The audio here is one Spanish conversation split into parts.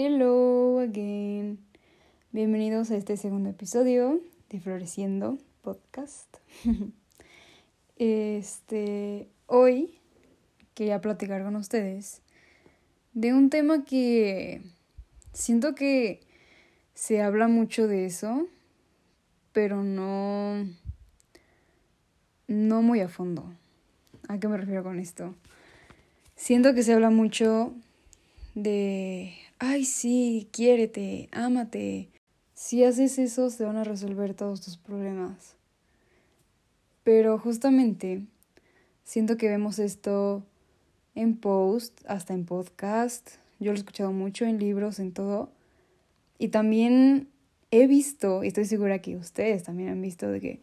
Hello again. Bienvenidos a este segundo episodio de Floreciendo Podcast. Este, hoy quería platicar con ustedes de un tema que siento que se habla mucho de eso, pero no no muy a fondo. ¿A qué me refiero con esto? Siento que se habla mucho de, ay sí, quiérete, ámate. Si haces eso, se van a resolver todos tus problemas. Pero justamente siento que vemos esto en post, hasta en podcast. Yo lo he escuchado mucho en libros, en todo. Y también he visto, y estoy segura que ustedes también han visto, de que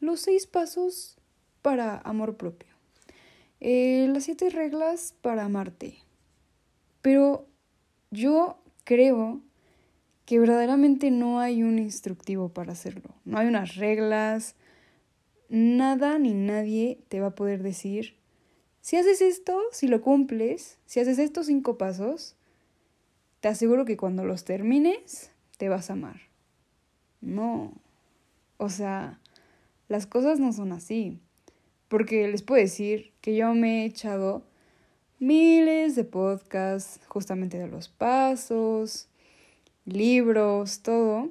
los seis pasos para amor propio. Eh, las siete reglas para amarte. Pero yo creo que verdaderamente no hay un instructivo para hacerlo. No hay unas reglas. Nada ni nadie te va a poder decir, si haces esto, si lo cumples, si haces estos cinco pasos, te aseguro que cuando los termines, te vas a amar. No. O sea, las cosas no son así. Porque les puedo decir que yo me he echado miles de podcasts justamente de los pasos, libros, todo.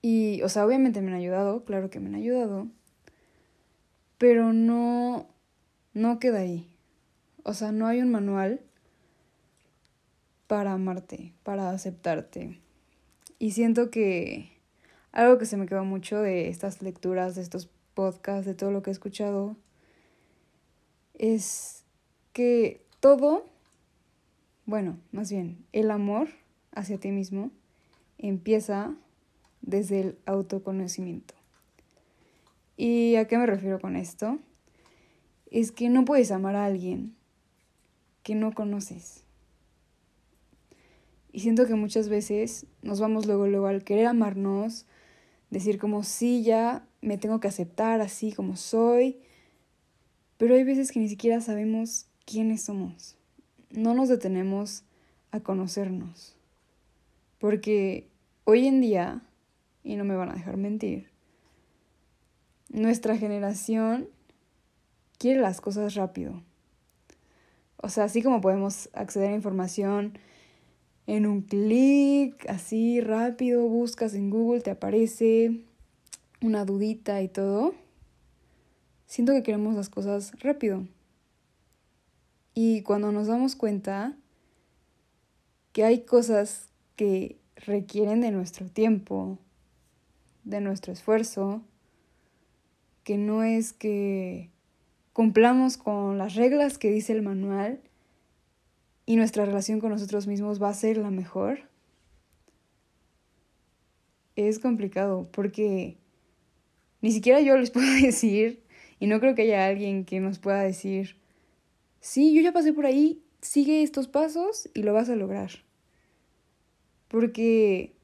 Y, o sea, obviamente me han ayudado, claro que me han ayudado, pero no, no queda ahí. O sea, no hay un manual para amarte, para aceptarte. Y siento que algo que se me quedó mucho de estas lecturas, de estos podcast, de todo lo que he escuchado, es que todo, bueno, más bien, el amor hacia ti mismo empieza desde el autoconocimiento. ¿Y a qué me refiero con esto? Es que no puedes amar a alguien que no conoces. Y siento que muchas veces nos vamos luego, luego al querer amarnos, decir como sí, ya me tengo que aceptar así como soy, pero hay veces que ni siquiera sabemos quiénes somos. No nos detenemos a conocernos. Porque hoy en día, y no me van a dejar mentir, nuestra generación quiere las cosas rápido. O sea, así como podemos acceder a información en un clic, así rápido, buscas en Google, te aparece una dudita y todo, siento que queremos las cosas rápido. Y cuando nos damos cuenta que hay cosas que requieren de nuestro tiempo, de nuestro esfuerzo, que no es que cumplamos con las reglas que dice el manual y nuestra relación con nosotros mismos va a ser la mejor, es complicado porque ni siquiera yo les puedo decir, y no creo que haya alguien que nos pueda decir, sí, yo ya pasé por ahí, sigue estos pasos y lo vas a lograr. Porque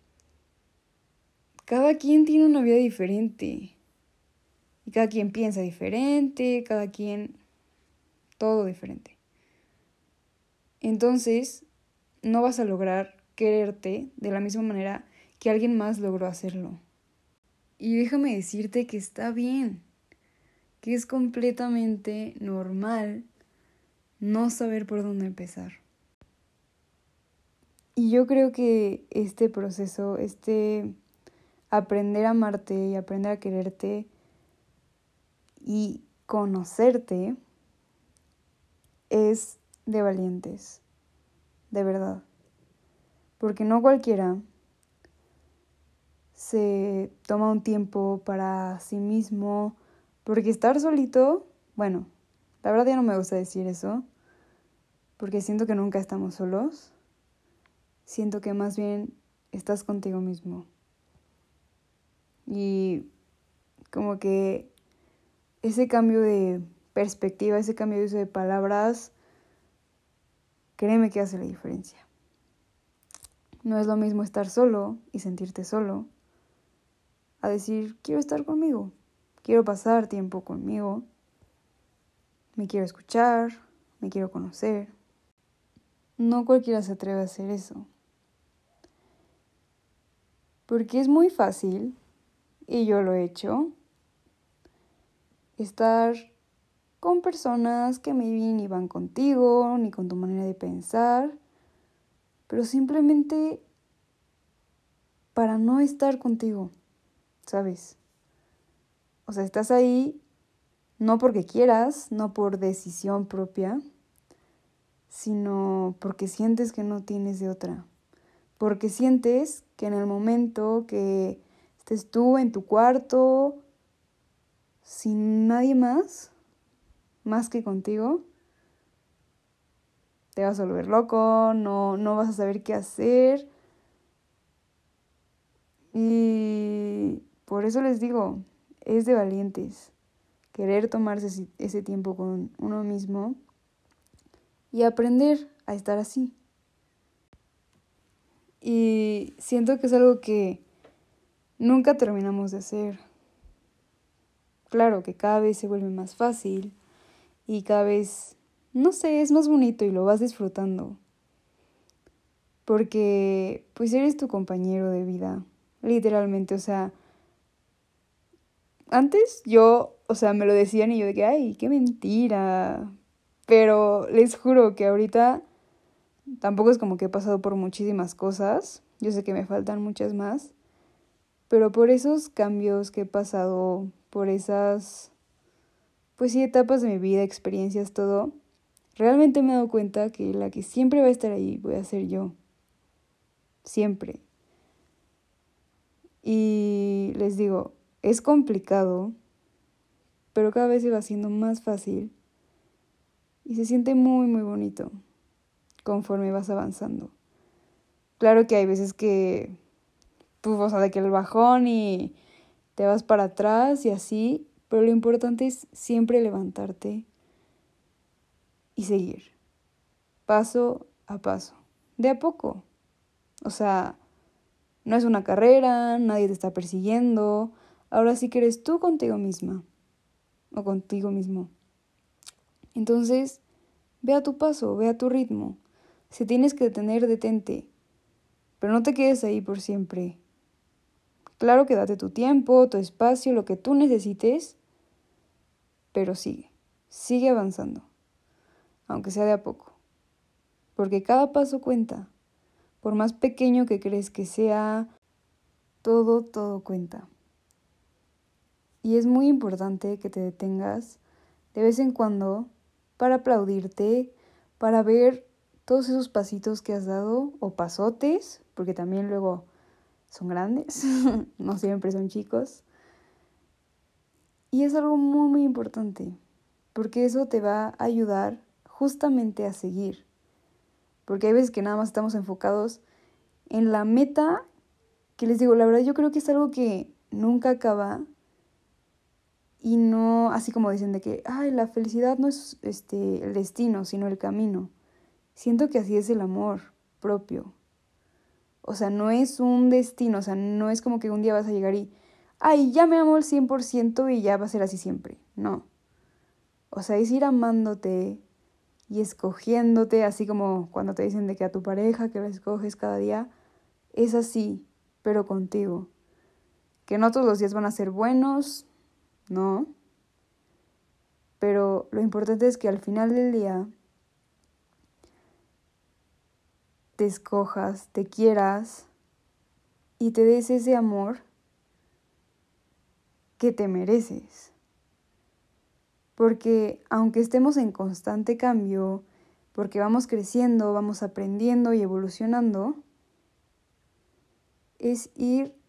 cada quien tiene una vida diferente. Y cada quien piensa diferente, cada quien todo diferente. Entonces, no vas a lograr quererte de la misma manera que alguien más logró hacerlo. Y déjame decirte que está bien, que es completamente normal no saber por dónde empezar. Y yo creo que este proceso, este aprender a amarte y aprender a quererte y conocerte es de valientes, de verdad. Porque no cualquiera se toma un tiempo para sí mismo, porque estar solito, bueno, la verdad ya no me gusta decir eso, porque siento que nunca estamos solos, siento que más bien estás contigo mismo. Y como que ese cambio de perspectiva, ese cambio de uso de palabras, créeme que hace la diferencia. No es lo mismo estar solo y sentirte solo a decir, quiero estar conmigo, quiero pasar tiempo conmigo, me quiero escuchar, me quiero conocer. No cualquiera se atreve a hacer eso. Porque es muy fácil, y yo lo he hecho, estar con personas que maybe ni van contigo, ni con tu manera de pensar, pero simplemente para no estar contigo, ¿sabes? O sea, estás ahí no porque quieras, no por decisión propia, sino porque sientes que no tienes de otra. Porque sientes que en el momento que estés tú en tu cuarto, sin nadie más, más que contigo, te vas a volver loco, no, no vas a saber qué hacer. Y por eso les digo, es de valientes querer tomarse ese tiempo con uno mismo y aprender a estar así. Y siento que es algo que nunca terminamos de hacer. Claro que cada vez se vuelve más fácil y cada vez, no sé, es más bonito y lo vas disfrutando. Porque pues eres tu compañero de vida, literalmente, o sea, antes yo, o sea, me lo decían y yo de que, ay, qué mentira. Pero les juro que ahorita tampoco es como que he pasado por muchísimas cosas. Yo sé que me faltan muchas más. Pero por esos cambios que he pasado, por esas, pues sí, etapas de mi vida, experiencias, todo, realmente me he dado cuenta que la que siempre va a estar ahí voy a ser yo. Siempre. Y les digo, es complicado, pero cada vez se va haciendo más fácil y se siente muy, muy bonito conforme vas avanzando. Claro que hay veces que, pues, o sea, de que el bajón y te vas para atrás y así, pero lo importante es siempre levantarte y seguir, paso a paso, de a poco. O sea, no es una carrera, nadie te está persiguiendo, Ahora sí que eres tú contigo misma o contigo mismo. Entonces, ve a tu paso, ve a tu ritmo. Si tienes que detener, detente. Pero no te quedes ahí por siempre. Claro que date tu tiempo, tu espacio, lo que tú necesites, pero sigue, sigue avanzando, aunque sea de a poco. Porque cada paso cuenta. Por más pequeño que crees que sea, todo, todo cuenta. Y es muy importante que te detengas de vez en cuando para aplaudirte, para ver todos esos pasitos que has dado o pasotes, porque también luego son grandes, no siempre son chicos. Y es algo muy, muy importante, porque eso te va a ayudar justamente a seguir. Porque hay veces que nada más estamos enfocados en la meta, que les digo, la verdad yo creo que es algo que nunca acaba y no así como dicen de que, ay, la felicidad no es este, el destino, sino el camino. Siento que así es el amor propio. O sea, no es un destino, o sea, no es como que un día vas a llegar y, ay, ya me amo al 100% y ya va a ser así siempre. No. O sea, es ir amándote y escogiéndote, así como cuando te dicen de que a tu pareja que la escoges cada día, es así, pero contigo. Que no todos los días van a ser buenos, ¿no? Pero lo importante es que al final del día te escojas, te quieras y te des ese amor que te mereces. Porque aunque estemos en constante cambio, porque vamos creciendo, vamos aprendiendo y evolucionando, es ir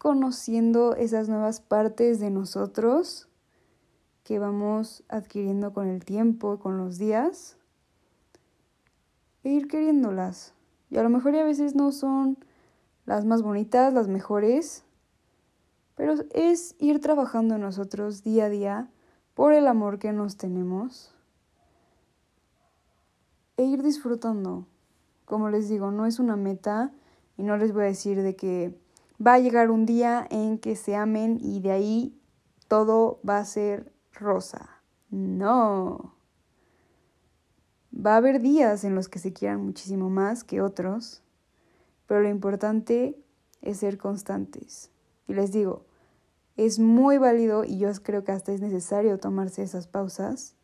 conociendo esas nuevas partes de nosotros que vamos adquiriendo con el tiempo, con los días, e ir queriéndolas. Y a lo mejor a veces no son las más bonitas, las mejores, pero es ir trabajando en nosotros día a día por el amor que nos tenemos e ir disfrutando. Como les digo, no es una meta y no les voy a decir de que va a llegar un día en que se amen y de ahí todo va a ser rosa. No. Va a haber días en los que se quieran muchísimo más que otros, pero lo importante es ser constantes. Y les digo, es muy válido y yo creo que hasta es necesario tomarse esas pausas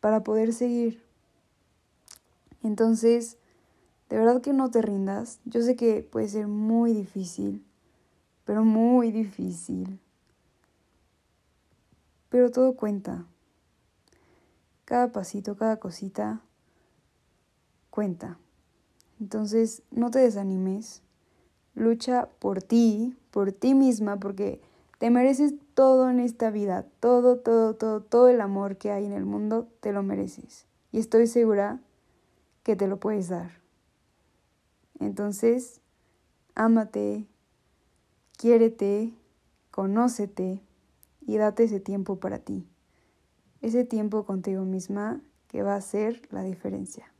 para poder seguir. Entonces, de verdad que no te rindas. Yo sé que puede ser muy difícil, pero muy difícil. Pero todo cuenta. Cada pasito, cada cosita cuenta. Entonces, no te desanimes. Lucha por ti, por ti misma, porque te mereces todo en esta vida, todo, todo, todo, todo el amor que hay en el mundo, te lo mereces. Y estoy segura que te lo puedes dar. Entonces, ámate, quiérete, conócete y date ese tiempo para ti. Ese tiempo contigo misma que va a hacer la diferencia.